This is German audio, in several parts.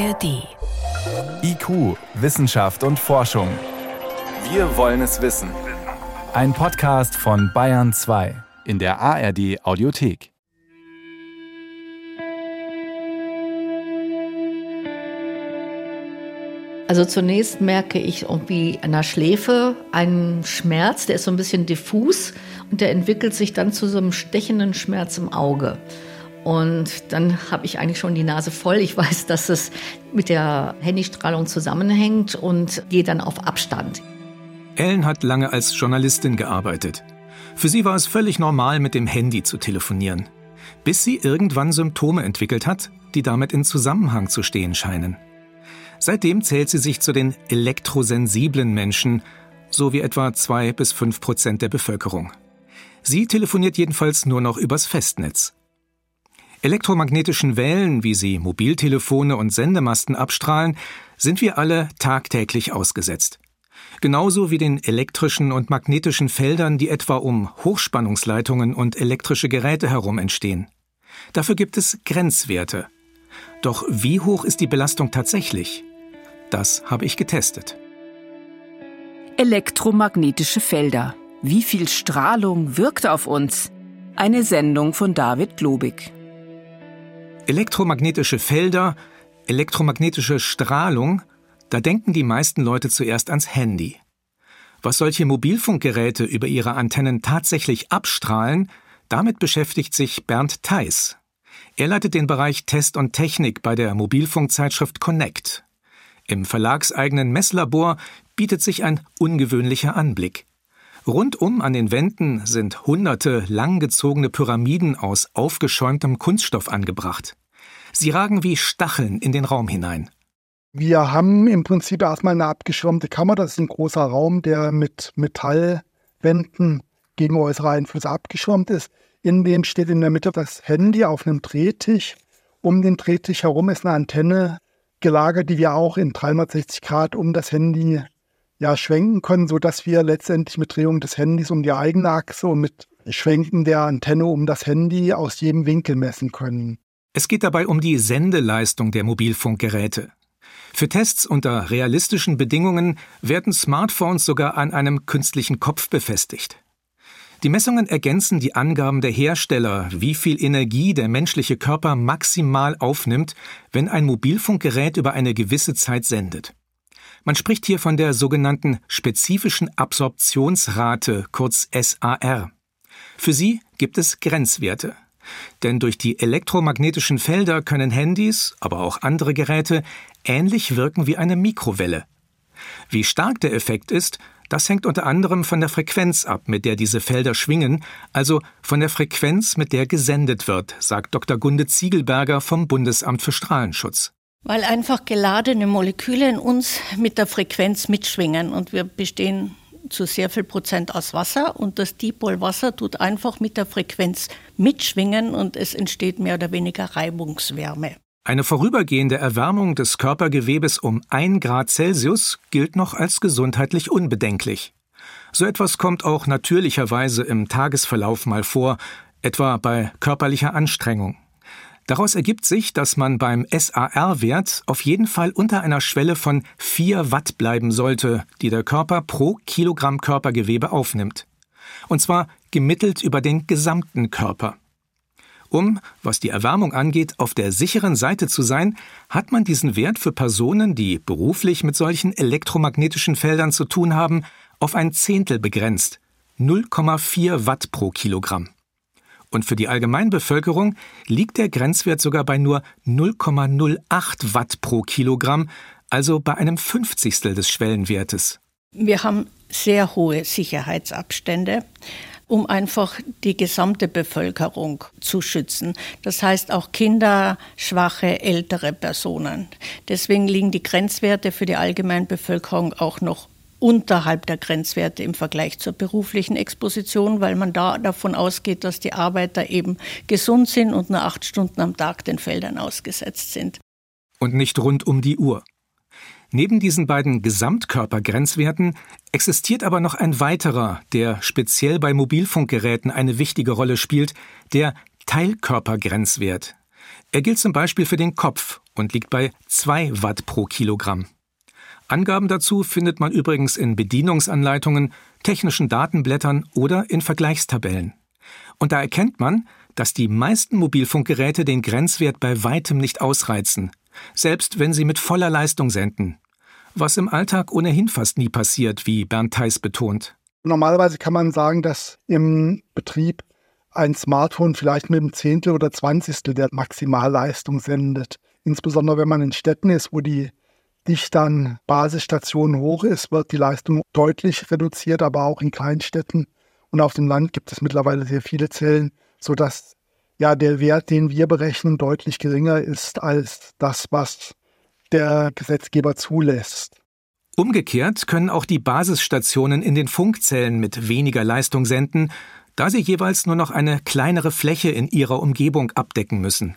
ARD. IQ, Wissenschaft und Forschung. Wir wollen es wissen. Ein Podcast von Bayern 2 in der ARD Audiothek. Also zunächst merke ich irgendwie an der Schläfe einen Schmerz, der ist so ein bisschen diffus und der entwickelt sich dann zu so einem stechenden Schmerz im Auge. Und dann habe ich eigentlich schon die Nase voll. Ich weiß, dass es mit der Handystrahlung zusammenhängt und gehe dann auf Abstand. Ellen hat lange als Journalistin gearbeitet. Für sie war es völlig normal, mit dem Handy zu telefonieren. Bis sie irgendwann Symptome entwickelt hat, die damit in Zusammenhang zu stehen scheinen. Seitdem zählt sie sich zu den elektrosensiblen Menschen, so wie etwa zwei bis fünf Prozent der Bevölkerung. Sie telefoniert jedenfalls nur noch übers Festnetz. Elektromagnetischen Wellen, wie sie Mobiltelefone und Sendemasten abstrahlen, sind wir alle tagtäglich ausgesetzt. Genauso wie den elektrischen und magnetischen Feldern, die etwa um Hochspannungsleitungen und elektrische Geräte herum entstehen. Dafür gibt es Grenzwerte. Doch wie hoch ist die Belastung tatsächlich? Das habe ich getestet. Elektromagnetische Felder. Wie viel Strahlung wirkt auf uns? Eine Sendung von David Globig. Elektromagnetische Felder, elektromagnetische Strahlung, da denken die meisten Leute zuerst ans Handy. Was solche Mobilfunkgeräte über ihre Antennen tatsächlich abstrahlen, damit beschäftigt sich Bernd Theis. Er leitet den Bereich Test und Technik bei der Mobilfunkzeitschrift Connect. Im verlagseigenen Messlabor bietet sich ein ungewöhnlicher Anblick. Rundum an den Wänden sind hunderte langgezogene Pyramiden aus aufgeschäumtem Kunststoff angebracht. Sie ragen wie Stacheln in den Raum hinein. Wir haben im Prinzip erstmal eine abgeschirmte Kammer. Das ist ein großer Raum, der mit Metallwänden gegen äußere Einflüsse abgeschirmt ist. In dem steht in der Mitte das Handy auf einem Drehtisch. Um den Drehtisch herum ist eine Antenne gelagert, die wir auch in 360 Grad um das Handy ja, schwenken können, sodass wir letztendlich mit Drehung des Handys um die eigene Achse und mit Schwenken der Antenne um das Handy aus jedem Winkel messen können. Es geht dabei um die Sendeleistung der Mobilfunkgeräte. Für Tests unter realistischen Bedingungen werden Smartphones sogar an einem künstlichen Kopf befestigt. Die Messungen ergänzen die Angaben der Hersteller, wie viel Energie der menschliche Körper maximal aufnimmt, wenn ein Mobilfunkgerät über eine gewisse Zeit sendet. Man spricht hier von der sogenannten spezifischen Absorptionsrate, kurz SAR. Für sie gibt es Grenzwerte. Denn durch die elektromagnetischen Felder können Handys, aber auch andere Geräte ähnlich wirken wie eine Mikrowelle. Wie stark der Effekt ist, das hängt unter anderem von der Frequenz ab, mit der diese Felder schwingen, also von der Frequenz, mit der gesendet wird, sagt Dr. Gunde Ziegelberger vom Bundesamt für Strahlenschutz. Weil einfach geladene Moleküle in uns mit der Frequenz mitschwingen und wir bestehen zu sehr viel Prozent aus Wasser und das Dipolwasser tut einfach mit der Frequenz mitschwingen und es entsteht mehr oder weniger Reibungswärme. Eine vorübergehende Erwärmung des Körpergewebes um 1 Grad Celsius gilt noch als gesundheitlich unbedenklich. So etwas kommt auch natürlicherweise im Tagesverlauf mal vor, etwa bei körperlicher Anstrengung. Daraus ergibt sich, dass man beim SAR-Wert auf jeden Fall unter einer Schwelle von 4 Watt bleiben sollte, die der Körper pro Kilogramm Körpergewebe aufnimmt. Und zwar gemittelt über den gesamten Körper. Um, was die Erwärmung angeht, auf der sicheren Seite zu sein, hat man diesen Wert für Personen, die beruflich mit solchen elektromagnetischen Feldern zu tun haben, auf ein Zehntel begrenzt. 0,4 Watt pro Kilogramm und für die Allgemeinbevölkerung liegt der Grenzwert sogar bei nur 0,08 Watt pro Kilogramm, also bei einem Fünfzigstel des Schwellenwertes. Wir haben sehr hohe Sicherheitsabstände um einfach die gesamte Bevölkerung zu schützen. Das heißt auch Kinder, schwache, ältere Personen. Deswegen liegen die Grenzwerte für die Allgemeinbevölkerung auch noch unterhalb der Grenzwerte im Vergleich zur beruflichen Exposition, weil man da davon ausgeht, dass die Arbeiter eben gesund sind und nur acht Stunden am Tag den Feldern ausgesetzt sind. Und nicht rund um die Uhr. Neben diesen beiden Gesamtkörpergrenzwerten existiert aber noch ein weiterer, der speziell bei Mobilfunkgeräten eine wichtige Rolle spielt, der Teilkörpergrenzwert. Er gilt zum Beispiel für den Kopf und liegt bei 2 Watt pro Kilogramm. Angaben dazu findet man übrigens in Bedienungsanleitungen, technischen Datenblättern oder in Vergleichstabellen. Und da erkennt man, dass die meisten Mobilfunkgeräte den Grenzwert bei weitem nicht ausreizen, selbst wenn sie mit voller Leistung senden. Was im Alltag ohnehin fast nie passiert, wie Bernd Theis betont. Normalerweise kann man sagen, dass im Betrieb ein Smartphone vielleicht mit einem Zehntel oder Zwanzigstel der Maximalleistung sendet. Insbesondere wenn man in Städten ist, wo die Dichte an Basisstationen hoch ist, wird die Leistung deutlich reduziert, aber auch in Kleinstädten und auf dem Land gibt es mittlerweile sehr viele Zellen, sodass ja der Wert, den wir berechnen, deutlich geringer ist als das, was der Gesetzgeber zulässt. Umgekehrt können auch die Basisstationen in den Funkzellen mit weniger Leistung senden, da sie jeweils nur noch eine kleinere Fläche in ihrer Umgebung abdecken müssen.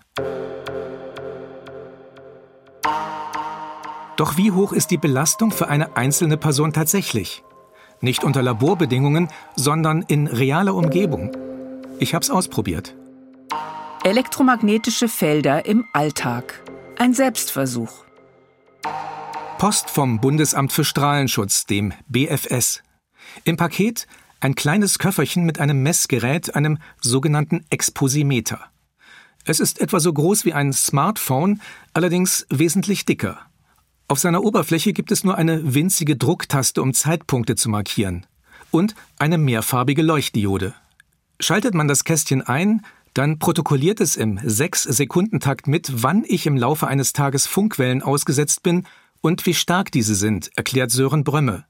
Doch wie hoch ist die Belastung für eine einzelne Person tatsächlich? Nicht unter Laborbedingungen, sondern in realer Umgebung. Ich habe es ausprobiert. Elektromagnetische Felder im Alltag. Ein Selbstversuch. Post vom Bundesamt für Strahlenschutz, dem BFS. Im Paket ein kleines Köfferchen mit einem Messgerät, einem sogenannten Exposimeter. Es ist etwa so groß wie ein Smartphone, allerdings wesentlich dicker. Auf seiner Oberfläche gibt es nur eine winzige Drucktaste, um Zeitpunkte zu markieren. Und eine mehrfarbige Leuchtdiode. Schaltet man das Kästchen ein, dann protokolliert es im 6-Sekundentakt mit, wann ich im Laufe eines Tages Funkwellen ausgesetzt bin und wie stark diese sind, erklärt Sören Brömme.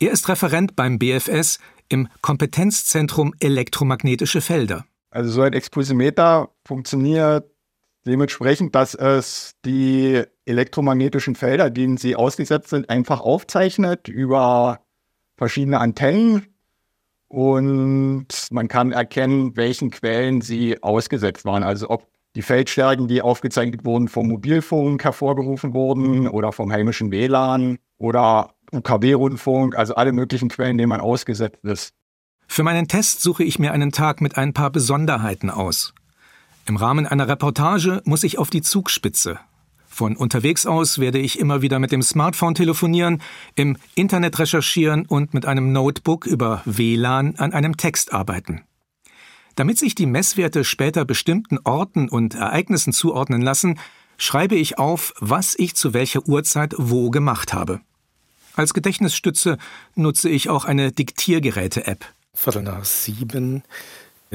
Er ist Referent beim BFS im Kompetenzzentrum Elektromagnetische Felder. Also so ein Exposimeter funktioniert dementsprechend, dass es die elektromagnetischen Felder, denen sie ausgesetzt sind, einfach aufzeichnet über verschiedene Antennen und man kann erkennen, welchen Quellen sie ausgesetzt waren. Also ob die Feldstärken, die aufgezeichnet wurden, vom Mobilfunk hervorgerufen wurden oder vom heimischen WLAN oder UKW-Rundfunk, also alle möglichen Quellen, denen man ausgesetzt ist. Für meinen Test suche ich mir einen Tag mit ein paar Besonderheiten aus. Im Rahmen einer Reportage muss ich auf die Zugspitze. Von unterwegs aus werde ich immer wieder mit dem Smartphone telefonieren, im Internet recherchieren und mit einem Notebook über WLAN an einem Text arbeiten. Damit sich die Messwerte später bestimmten Orten und Ereignissen zuordnen lassen, schreibe ich auf, was ich zu welcher Uhrzeit wo gemacht habe. Als Gedächtnisstütze nutze ich auch eine Diktiergeräte-App. Viertel nach sieben.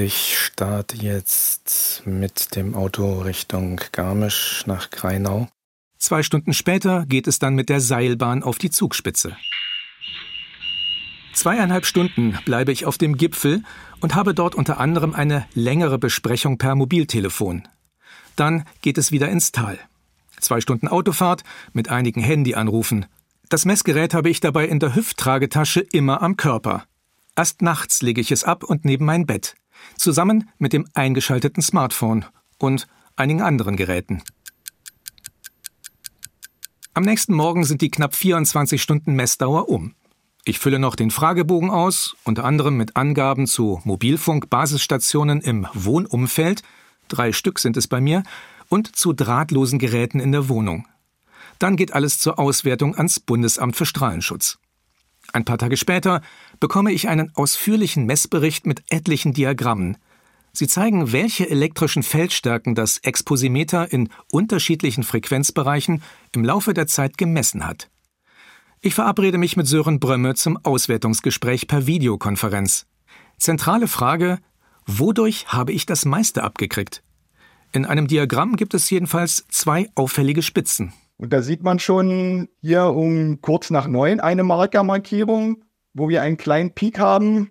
Ich starte jetzt mit dem Auto Richtung Garmisch nach Greinau. Zwei Stunden später geht es dann mit der Seilbahn auf die Zugspitze. Zweieinhalb Stunden bleibe ich auf dem Gipfel und habe dort unter anderem eine längere Besprechung per Mobiltelefon. Dann geht es wieder ins Tal. Zwei Stunden Autofahrt mit einigen Handyanrufen. Das Messgerät habe ich dabei in der Hüfttragetasche immer am Körper. Erst nachts lege ich es ab und neben mein Bett, zusammen mit dem eingeschalteten Smartphone und einigen anderen Geräten. Am nächsten Morgen sind die knapp 24 Stunden Messdauer um. Ich fülle noch den Fragebogen aus, unter anderem mit Angaben zu Mobilfunk-Basisstationen im Wohnumfeld, drei Stück sind es bei mir, und zu drahtlosen Geräten in der Wohnung. Dann geht alles zur Auswertung ans Bundesamt für Strahlenschutz. Ein paar Tage später bekomme ich einen ausführlichen Messbericht mit etlichen Diagrammen. Sie zeigen, welche elektrischen Feldstärken das Exposimeter in unterschiedlichen Frequenzbereichen im Laufe der Zeit gemessen hat. Ich verabrede mich mit Sören Brömme zum Auswertungsgespräch per Videokonferenz. Zentrale Frage, wodurch habe ich das meiste abgekriegt? In einem Diagramm gibt es jedenfalls zwei auffällige Spitzen. Und da sieht man schon hier um kurz nach neun eine Markermarkierung, wo wir einen kleinen Peak haben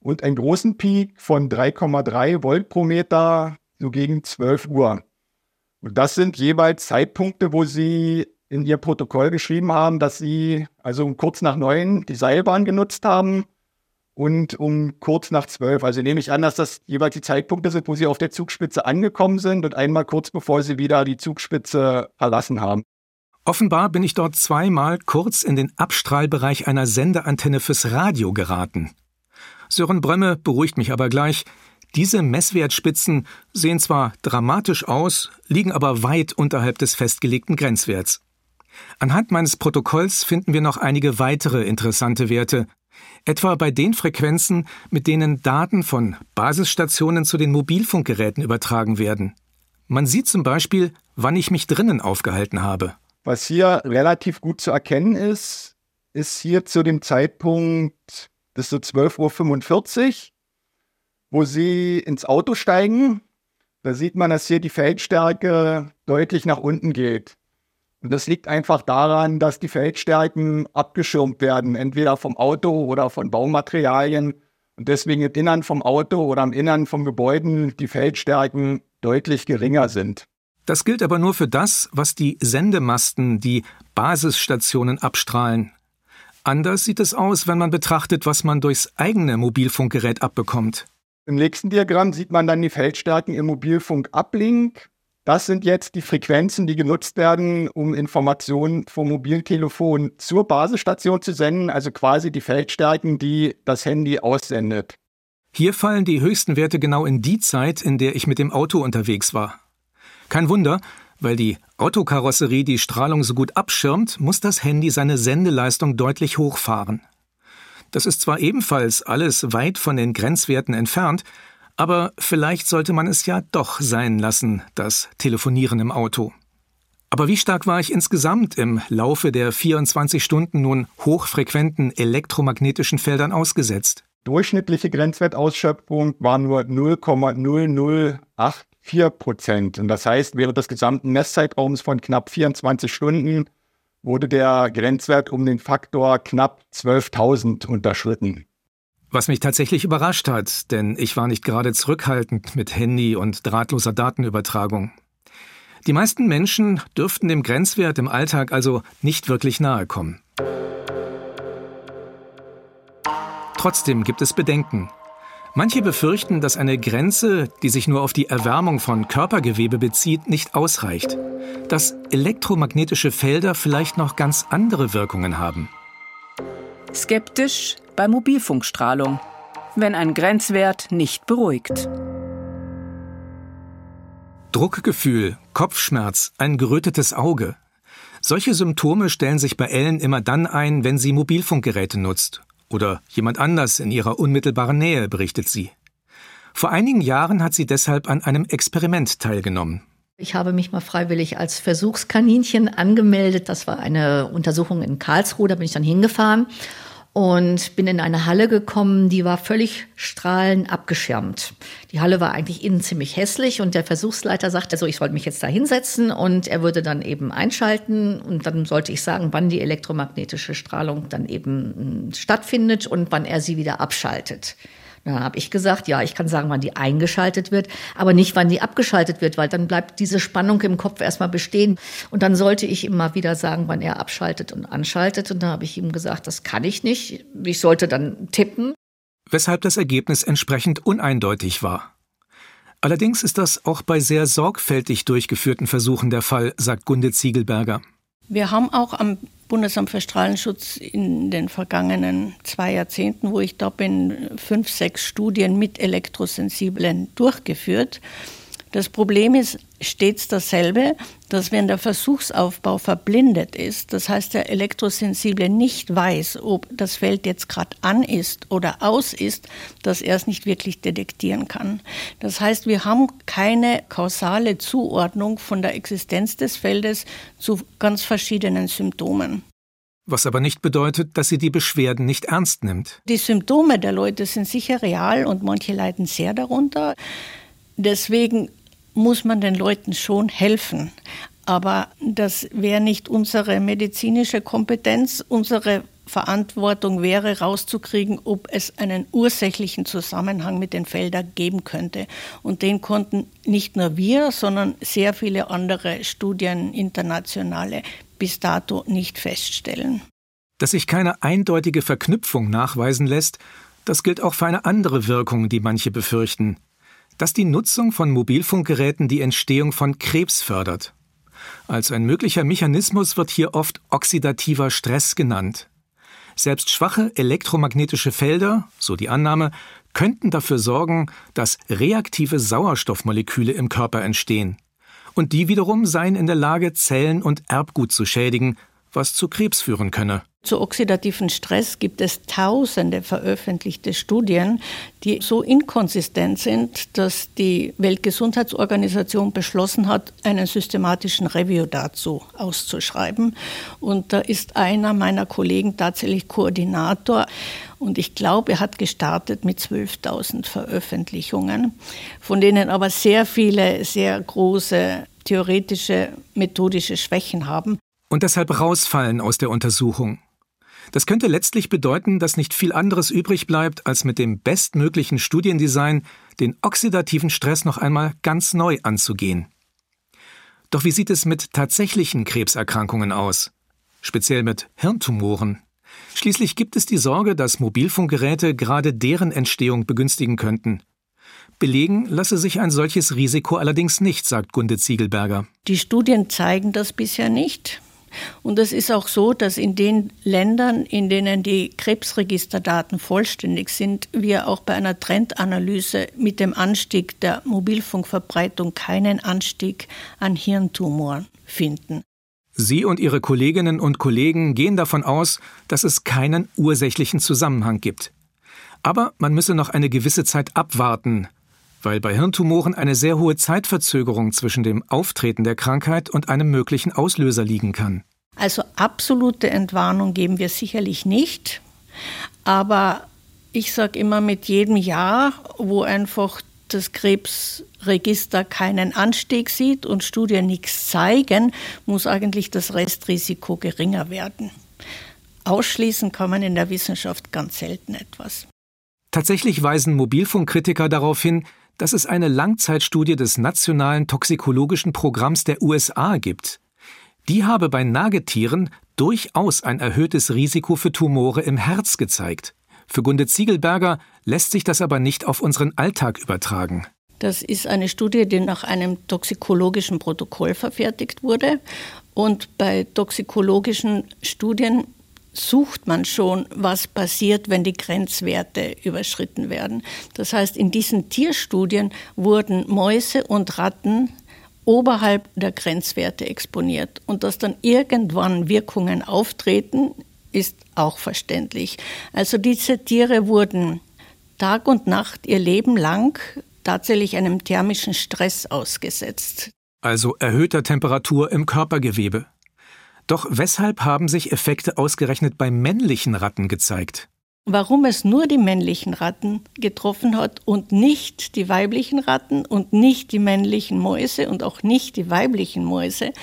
und einen großen Peak von 3,3 Volt pro Meter so gegen 12 Uhr. Und das sind jeweils Zeitpunkte, wo Sie in ihr Protokoll geschrieben haben, dass sie also um kurz nach neun die Seilbahn genutzt haben und um kurz nach zwölf. Also nehme ich an, dass das jeweils die Zeitpunkte sind, wo sie auf der Zugspitze angekommen sind und einmal kurz bevor sie wieder die Zugspitze verlassen haben. Offenbar bin ich dort zweimal kurz in den Abstrahlbereich einer Sendeantenne fürs Radio geraten. Sören Brömme beruhigt mich aber gleich. Diese Messwertspitzen sehen zwar dramatisch aus, liegen aber weit unterhalb des festgelegten Grenzwerts. Anhand meines Protokolls finden wir noch einige weitere interessante Werte, etwa bei den Frequenzen, mit denen Daten von Basisstationen zu den Mobilfunkgeräten übertragen werden. Man sieht zum Beispiel, wann ich mich drinnen aufgehalten habe. Was hier relativ gut zu erkennen ist, ist hier zu dem Zeitpunkt, das ist so 12.45 Uhr, wo Sie ins Auto steigen. Da sieht man, dass hier die Feldstärke deutlich nach unten geht. Und das liegt einfach daran, dass die Feldstärken abgeschirmt werden, entweder vom Auto oder von Baumaterialien. Und deswegen im Innern vom Auto oder im Innern vom Gebäuden die Feldstärken deutlich geringer sind. Das gilt aber nur für das, was die Sendemasten, die Basisstationen abstrahlen. Anders sieht es aus, wenn man betrachtet, was man durchs eigene Mobilfunkgerät abbekommt. Im nächsten Diagramm sieht man dann die Feldstärken im Mobilfunk-Uplink das sind jetzt die Frequenzen, die genutzt werden, um Informationen vom Mobiltelefon zur Basisstation zu senden, also quasi die Feldstärken, die das Handy aussendet. Hier fallen die höchsten Werte genau in die Zeit, in der ich mit dem Auto unterwegs war. Kein Wunder, weil die Autokarosserie die Strahlung so gut abschirmt, muss das Handy seine Sendeleistung deutlich hochfahren. Das ist zwar ebenfalls alles weit von den Grenzwerten entfernt, aber vielleicht sollte man es ja doch sein lassen, das Telefonieren im Auto. Aber wie stark war ich insgesamt im Laufe der 24 Stunden nun hochfrequenten elektromagnetischen Feldern ausgesetzt? Durchschnittliche Grenzwertausschöpfung war nur 0,0084 Prozent. Und das heißt, während des gesamten Messzeitraums von knapp 24 Stunden wurde der Grenzwert um den Faktor knapp 12.000 unterschritten. Was mich tatsächlich überrascht hat, denn ich war nicht gerade zurückhaltend mit Handy und drahtloser Datenübertragung. Die meisten Menschen dürften dem Grenzwert im Alltag also nicht wirklich nahe kommen. Trotzdem gibt es Bedenken. Manche befürchten, dass eine Grenze, die sich nur auf die Erwärmung von Körpergewebe bezieht, nicht ausreicht. Dass elektromagnetische Felder vielleicht noch ganz andere Wirkungen haben. Skeptisch bei Mobilfunkstrahlung, wenn ein Grenzwert nicht beruhigt. Druckgefühl, Kopfschmerz, ein gerötetes Auge. Solche Symptome stellen sich bei Ellen immer dann ein, wenn sie Mobilfunkgeräte nutzt. Oder jemand anders in ihrer unmittelbaren Nähe, berichtet sie. Vor einigen Jahren hat sie deshalb an einem Experiment teilgenommen. Ich habe mich mal freiwillig als Versuchskaninchen angemeldet. Das war eine Untersuchung in Karlsruhe, da bin ich dann hingefahren und bin in eine Halle gekommen, die war völlig strahlend abgeschirmt. Die Halle war eigentlich innen ziemlich hässlich und der Versuchsleiter sagte, also ich sollte mich jetzt da hinsetzen und er würde dann eben einschalten und dann sollte ich sagen, wann die elektromagnetische Strahlung dann eben hm, stattfindet und wann er sie wieder abschaltet. Da habe ich gesagt, ja, ich kann sagen, wann die eingeschaltet wird, aber nicht, wann die abgeschaltet wird, weil dann bleibt diese Spannung im Kopf erstmal bestehen. Und dann sollte ich ihm mal wieder sagen, wann er abschaltet und anschaltet. Und da habe ich ihm gesagt, das kann ich nicht. Ich sollte dann tippen. Weshalb das Ergebnis entsprechend uneindeutig war. Allerdings ist das auch bei sehr sorgfältig durchgeführten Versuchen der Fall, sagt Gunde Ziegelberger. Wir haben auch am Bundesamt für Strahlenschutz in den vergangenen zwei Jahrzehnten, wo ich da bin, fünf, sechs Studien mit Elektrosensiblen durchgeführt. Das Problem ist stets dasselbe, dass wenn der Versuchsaufbau verblindet ist, das heißt der Elektrosensible nicht weiß, ob das Feld jetzt gerade an ist oder aus ist, dass er es nicht wirklich detektieren kann. Das heißt, wir haben keine kausale Zuordnung von der Existenz des Feldes zu ganz verschiedenen Symptomen. Was aber nicht bedeutet, dass sie die Beschwerden nicht ernst nimmt. Die Symptome der Leute sind sicher real und manche leiden sehr darunter. Deswegen muss man den Leuten schon helfen. Aber das wäre nicht unsere medizinische Kompetenz. Unsere Verantwortung wäre, rauszukriegen, ob es einen ursächlichen Zusammenhang mit den Feldern geben könnte. Und den konnten nicht nur wir, sondern sehr viele andere Studien, internationale, bis dato nicht feststellen. Dass sich keine eindeutige Verknüpfung nachweisen lässt, das gilt auch für eine andere Wirkung, die manche befürchten, dass die Nutzung von Mobilfunkgeräten die Entstehung von Krebs fördert. Als ein möglicher Mechanismus wird hier oft oxidativer Stress genannt. Selbst schwache elektromagnetische Felder, so die Annahme, könnten dafür sorgen, dass reaktive Sauerstoffmoleküle im Körper entstehen. Und die wiederum seien in der Lage, Zellen und Erbgut zu schädigen, was zu Krebs führen könne. Zu oxidativen Stress gibt es tausende veröffentlichte Studien, die so inkonsistent sind, dass die Weltgesundheitsorganisation beschlossen hat, einen systematischen Review dazu auszuschreiben. Und da ist einer meiner Kollegen tatsächlich Koordinator. Und ich glaube, er hat gestartet mit 12.000 Veröffentlichungen, von denen aber sehr viele sehr große theoretische, methodische Schwächen haben. Und deshalb rausfallen aus der Untersuchung. Das könnte letztlich bedeuten, dass nicht viel anderes übrig bleibt, als mit dem bestmöglichen Studiendesign den oxidativen Stress noch einmal ganz neu anzugehen. Doch wie sieht es mit tatsächlichen Krebserkrankungen aus? Speziell mit Hirntumoren. Schließlich gibt es die Sorge, dass Mobilfunkgeräte gerade deren Entstehung begünstigen könnten. Belegen lasse sich ein solches Risiko allerdings nicht, sagt Gunde Ziegelberger. Die Studien zeigen das bisher nicht. Und es ist auch so, dass in den Ländern, in denen die Krebsregisterdaten vollständig sind, wir auch bei einer Trendanalyse mit dem Anstieg der Mobilfunkverbreitung keinen Anstieg an Hirntumoren finden. Sie und Ihre Kolleginnen und Kollegen gehen davon aus, dass es keinen ursächlichen Zusammenhang gibt. Aber man müsse noch eine gewisse Zeit abwarten, weil bei Hirntumoren eine sehr hohe Zeitverzögerung zwischen dem Auftreten der Krankheit und einem möglichen Auslöser liegen kann. Also absolute Entwarnung geben wir sicherlich nicht, aber ich sage immer mit jedem Jahr, wo einfach das Krebsregister keinen Anstieg sieht und Studien nichts zeigen, muss eigentlich das Restrisiko geringer werden. Ausschließen kann man in der Wissenschaft ganz selten etwas. Tatsächlich weisen Mobilfunkkritiker darauf hin, dass es eine Langzeitstudie des Nationalen Toxikologischen Programms der USA gibt. Die habe bei Nagetieren durchaus ein erhöhtes Risiko für Tumore im Herz gezeigt. Für Gunde Ziegelberger lässt sich das aber nicht auf unseren Alltag übertragen. Das ist eine Studie, die nach einem toxikologischen Protokoll verfertigt wurde. Und bei toxikologischen Studien sucht man schon, was passiert, wenn die Grenzwerte überschritten werden. Das heißt, in diesen Tierstudien wurden Mäuse und Ratten oberhalb der Grenzwerte exponiert. Und dass dann irgendwann Wirkungen auftreten, ist auch verständlich. Also diese Tiere wurden Tag und Nacht ihr Leben lang tatsächlich einem thermischen Stress ausgesetzt. Also erhöhter Temperatur im Körpergewebe. Doch weshalb haben sich Effekte ausgerechnet bei männlichen Ratten gezeigt? Warum es nur die männlichen Ratten getroffen hat und nicht die weiblichen Ratten und nicht die männlichen Mäuse und auch nicht die weiblichen Mäuse,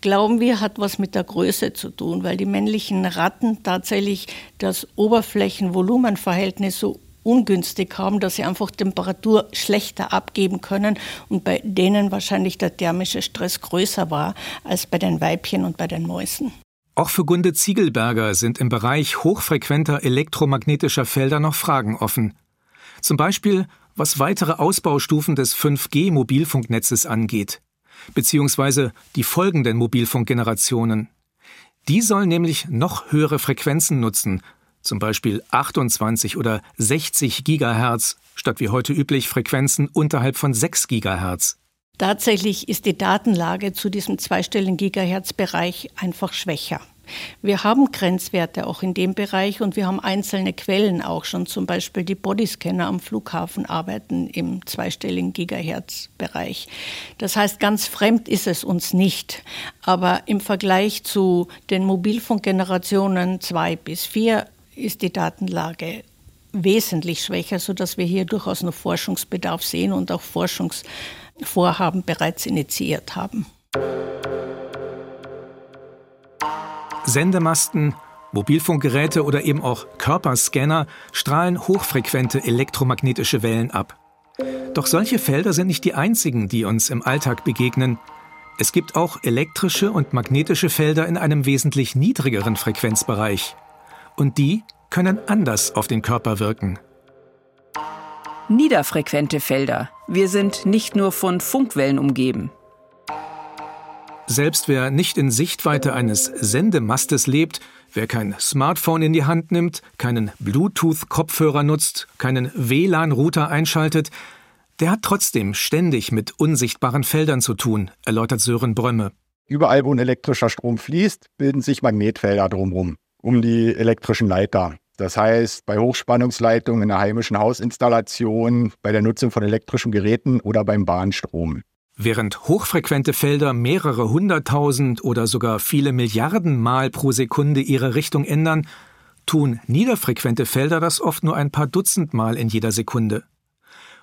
glauben wir, hat was mit der Größe zu tun, weil die männlichen Ratten tatsächlich das Oberflächenvolumenverhältnis so ungünstig haben, dass sie einfach Temperatur schlechter abgeben können und bei denen wahrscheinlich der thermische Stress größer war als bei den Weibchen und bei den Mäusen. Auch für Gunde Ziegelberger sind im Bereich hochfrequenter elektromagnetischer Felder noch Fragen offen. Zum Beispiel, was weitere Ausbaustufen des 5G-Mobilfunknetzes angeht, beziehungsweise die folgenden Mobilfunkgenerationen. Die sollen nämlich noch höhere Frequenzen nutzen, zum Beispiel 28 oder 60 Gigahertz, statt wie heute üblich Frequenzen unterhalb von 6 Gigahertz. Tatsächlich ist die Datenlage zu diesem zweistelligen Gigahertz-Bereich einfach schwächer. Wir haben Grenzwerte auch in dem Bereich und wir haben einzelne Quellen auch schon. Zum Beispiel die Bodyscanner am Flughafen arbeiten im zweistelligen Gigahertz-Bereich. Das heißt, ganz fremd ist es uns nicht. Aber im Vergleich zu den Mobilfunkgenerationen 2 bis 4 ist die Datenlage wesentlich schwächer, sodass wir hier durchaus noch Forschungsbedarf sehen und auch Forschungsvorhaben bereits initiiert haben. Sendemasten, Mobilfunkgeräte oder eben auch Körperscanner strahlen hochfrequente elektromagnetische Wellen ab. Doch solche Felder sind nicht die einzigen, die uns im Alltag begegnen. Es gibt auch elektrische und magnetische Felder in einem wesentlich niedrigeren Frequenzbereich und die können anders auf den Körper wirken. Niederfrequente Felder. Wir sind nicht nur von Funkwellen umgeben. Selbst wer nicht in Sichtweite eines Sendemastes lebt, Wer kein Smartphone in die Hand nimmt, keinen Bluetooth-Kopfhörer nutzt, keinen WLAN-Router einschaltet, der hat trotzdem ständig mit unsichtbaren Feldern zu tun, erläutert Sören Brömme. Überall, wo ein elektrischer Strom fließt, bilden sich Magnetfelder drumherum, um die elektrischen Leiter. Das heißt, bei Hochspannungsleitungen in der heimischen Hausinstallation, bei der Nutzung von elektrischen Geräten oder beim Bahnstrom. Während hochfrequente Felder mehrere hunderttausend oder sogar viele Milliarden Mal pro Sekunde ihre Richtung ändern, tun niederfrequente Felder das oft nur ein paar Dutzend Mal in jeder Sekunde.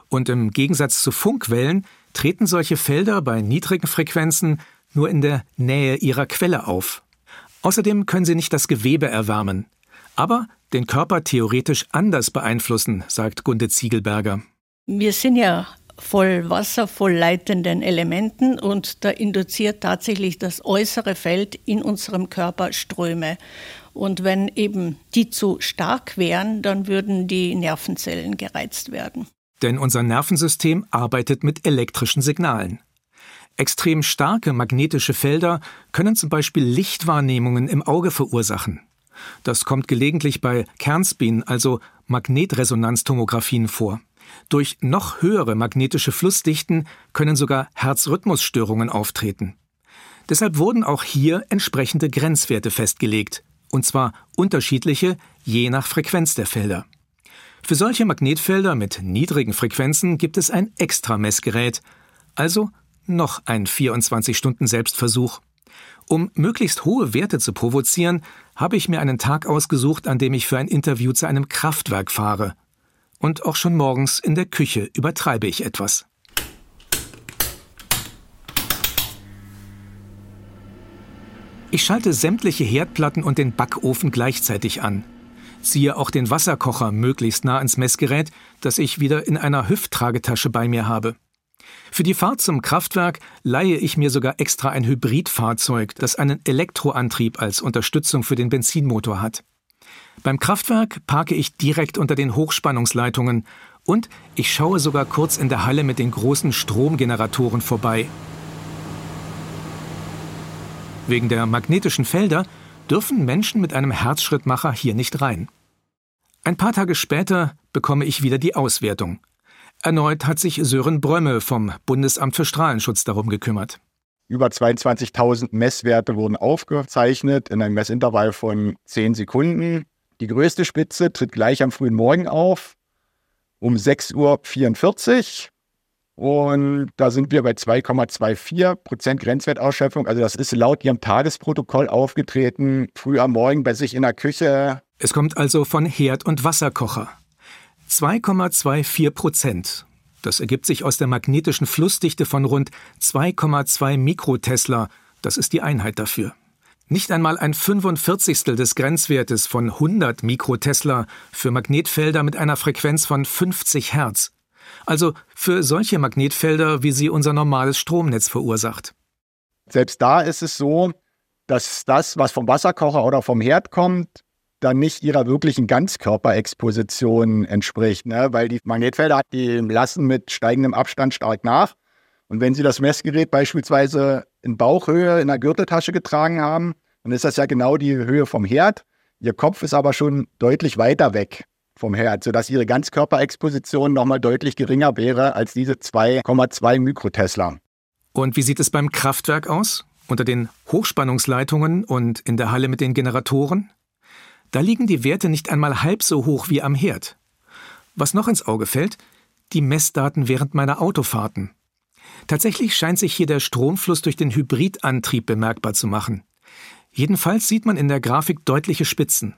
Und im Gegensatz zu Funkwellen treten solche Felder bei niedrigen Frequenzen nur in der Nähe ihrer Quelle auf. Außerdem können sie nicht das Gewebe erwärmen, aber den Körper theoretisch anders beeinflussen, sagt Gunde Ziegelberger. Wir sind ja voll Wasser, voll leitenden Elementen und da induziert tatsächlich das äußere Feld in unserem Körper Ströme. Und wenn eben die zu stark wären, dann würden die Nervenzellen gereizt werden. Denn unser Nervensystem arbeitet mit elektrischen Signalen. Extrem starke magnetische Felder können zum Beispiel Lichtwahrnehmungen im Auge verursachen. Das kommt gelegentlich bei Kernspin, also Magnetresonanztomographien vor. Durch noch höhere magnetische Flussdichten können sogar Herzrhythmusstörungen auftreten. Deshalb wurden auch hier entsprechende Grenzwerte festgelegt, und zwar unterschiedliche je nach Frequenz der Felder. Für solche Magnetfelder mit niedrigen Frequenzen gibt es ein Extra-Messgerät, also noch ein 24-Stunden-Selbstversuch. Um möglichst hohe Werte zu provozieren, habe ich mir einen Tag ausgesucht, an dem ich für ein Interview zu einem Kraftwerk fahre und auch schon morgens in der Küche übertreibe ich etwas. Ich schalte sämtliche Herdplatten und den Backofen gleichzeitig an. Ziehe auch den Wasserkocher möglichst nah ans Messgerät, das ich wieder in einer Hüfttragetasche bei mir habe. Für die Fahrt zum Kraftwerk leihe ich mir sogar extra ein Hybridfahrzeug, das einen Elektroantrieb als Unterstützung für den Benzinmotor hat. Beim Kraftwerk parke ich direkt unter den Hochspannungsleitungen und ich schaue sogar kurz in der Halle mit den großen Stromgeneratoren vorbei. Wegen der magnetischen Felder dürfen Menschen mit einem Herzschrittmacher hier nicht rein. Ein paar Tage später bekomme ich wieder die Auswertung. Erneut hat sich Sören Brömme vom Bundesamt für Strahlenschutz darum gekümmert. Über 22.000 Messwerte wurden aufgezeichnet in einem Messintervall von 10 Sekunden. Die größte Spitze tritt gleich am frühen Morgen auf, um 6.44 Uhr. Und da sind wir bei 2,24 Prozent Grenzwertausschöpfung. Also das ist laut Ihrem Tagesprotokoll aufgetreten, früh am Morgen bei sich in der Küche. Es kommt also von Herd- und Wasserkocher. 2,24 Prozent. Das ergibt sich aus der magnetischen Flussdichte von rund 2,2 Mikrotesla. Das ist die Einheit dafür. Nicht einmal ein 45. des Grenzwertes von 100 Mikrotesla für Magnetfelder mit einer Frequenz von 50 Hertz. Also für solche Magnetfelder, wie sie unser normales Stromnetz verursacht. Selbst da ist es so, dass das, was vom Wasserkocher oder vom Herd kommt, dann nicht ihrer wirklichen Ganzkörperexposition entspricht, ne? weil die Magnetfelder, die lassen mit steigendem Abstand stark nach. Und wenn Sie das Messgerät beispielsweise in Bauchhöhe in der Gürteltasche getragen haben, dann ist das ja genau die Höhe vom Herd. Ihr Kopf ist aber schon deutlich weiter weg vom Herd, sodass Ihre Ganzkörperexposition nochmal deutlich geringer wäre als diese 2,2 Mikrotesla. Und wie sieht es beim Kraftwerk aus? Unter den Hochspannungsleitungen und in der Halle mit den Generatoren? Da liegen die Werte nicht einmal halb so hoch wie am Herd. Was noch ins Auge fällt, die Messdaten während meiner Autofahrten. Tatsächlich scheint sich hier der Stromfluss durch den Hybridantrieb bemerkbar zu machen. Jedenfalls sieht man in der Grafik deutliche Spitzen.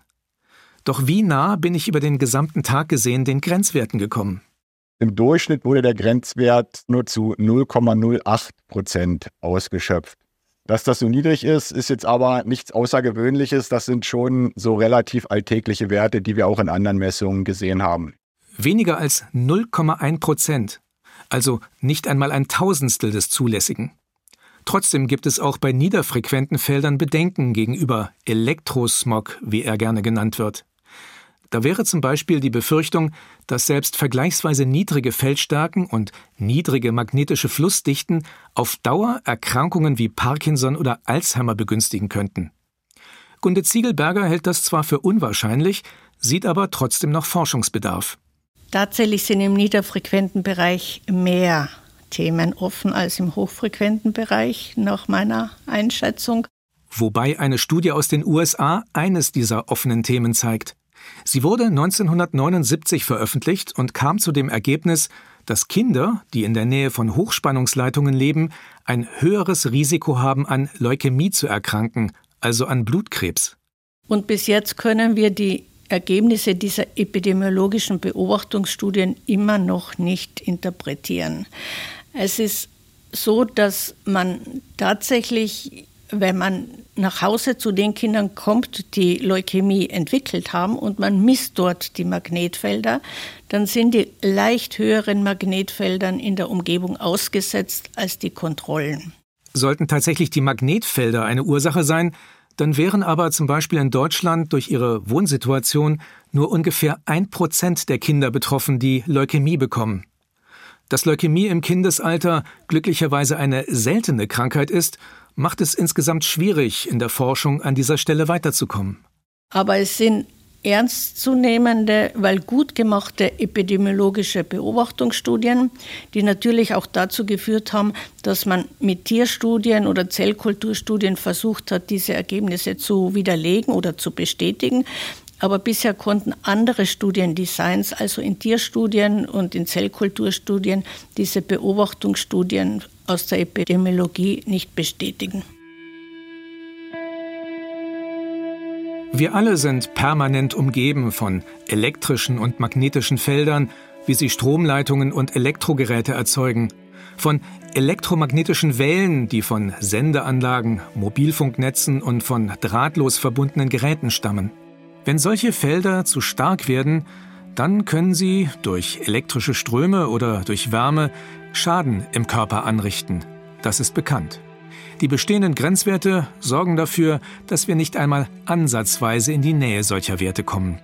Doch wie nah bin ich über den gesamten Tag gesehen den Grenzwerten gekommen? Im Durchschnitt wurde der Grenzwert nur zu 0,08 Prozent ausgeschöpft. Dass das so niedrig ist, ist jetzt aber nichts Außergewöhnliches. Das sind schon so relativ alltägliche Werte, die wir auch in anderen Messungen gesehen haben. Weniger als 0,1 Prozent also nicht einmal ein Tausendstel des Zulässigen. Trotzdem gibt es auch bei niederfrequenten Feldern Bedenken gegenüber Elektrosmog, wie er gerne genannt wird. Da wäre zum Beispiel die Befürchtung, dass selbst vergleichsweise niedrige Feldstärken und niedrige magnetische Flussdichten auf Dauer Erkrankungen wie Parkinson oder Alzheimer begünstigen könnten. Gunde Ziegelberger hält das zwar für unwahrscheinlich, sieht aber trotzdem noch Forschungsbedarf. Tatsächlich sind im niederfrequenten Bereich mehr Themen offen als im hochfrequenten Bereich, nach meiner Einschätzung. Wobei eine Studie aus den USA eines dieser offenen Themen zeigt. Sie wurde 1979 veröffentlicht und kam zu dem Ergebnis, dass Kinder, die in der Nähe von Hochspannungsleitungen leben, ein höheres Risiko haben, an Leukämie zu erkranken, also an Blutkrebs. Und bis jetzt können wir die Ergebnisse dieser epidemiologischen Beobachtungsstudien immer noch nicht interpretieren. Es ist so, dass man tatsächlich, wenn man nach Hause zu den Kindern kommt, die Leukämie entwickelt haben und man misst dort die Magnetfelder, dann sind die leicht höheren Magnetfeldern in der Umgebung ausgesetzt als die Kontrollen. Sollten tatsächlich die Magnetfelder eine Ursache sein, dann wären aber zum Beispiel in Deutschland durch ihre Wohnsituation nur ungefähr ein Prozent der Kinder betroffen, die Leukämie bekommen. Dass Leukämie im Kindesalter glücklicherweise eine seltene Krankheit ist, macht es insgesamt schwierig, in der Forschung an dieser Stelle weiterzukommen. Aber es sind ernstzunehmende, weil gut gemachte epidemiologische Beobachtungsstudien, die natürlich auch dazu geführt haben, dass man mit Tierstudien oder Zellkulturstudien versucht hat, diese Ergebnisse zu widerlegen oder zu bestätigen. Aber bisher konnten andere Studiendesigns, also in Tierstudien und in Zellkulturstudien, diese Beobachtungsstudien aus der Epidemiologie nicht bestätigen. Wir alle sind permanent umgeben von elektrischen und magnetischen Feldern, wie sie Stromleitungen und Elektrogeräte erzeugen, von elektromagnetischen Wellen, die von Sendeanlagen, Mobilfunknetzen und von drahtlos verbundenen Geräten stammen. Wenn solche Felder zu stark werden, dann können sie durch elektrische Ströme oder durch Wärme Schaden im Körper anrichten. Das ist bekannt. Die bestehenden Grenzwerte sorgen dafür, dass wir nicht einmal ansatzweise in die Nähe solcher Werte kommen.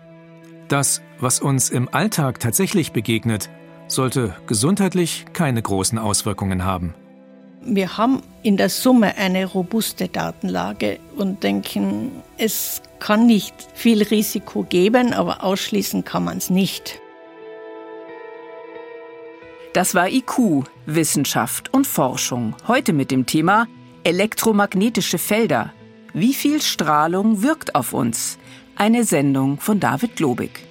Das, was uns im Alltag tatsächlich begegnet, sollte gesundheitlich keine großen Auswirkungen haben. Wir haben in der Summe eine robuste Datenlage und denken, es kann nicht viel Risiko geben, aber ausschließen kann man es nicht. Das war IQ, Wissenschaft und Forschung. Heute mit dem Thema Elektromagnetische Felder. Wie viel Strahlung wirkt auf uns? Eine Sendung von David Globig.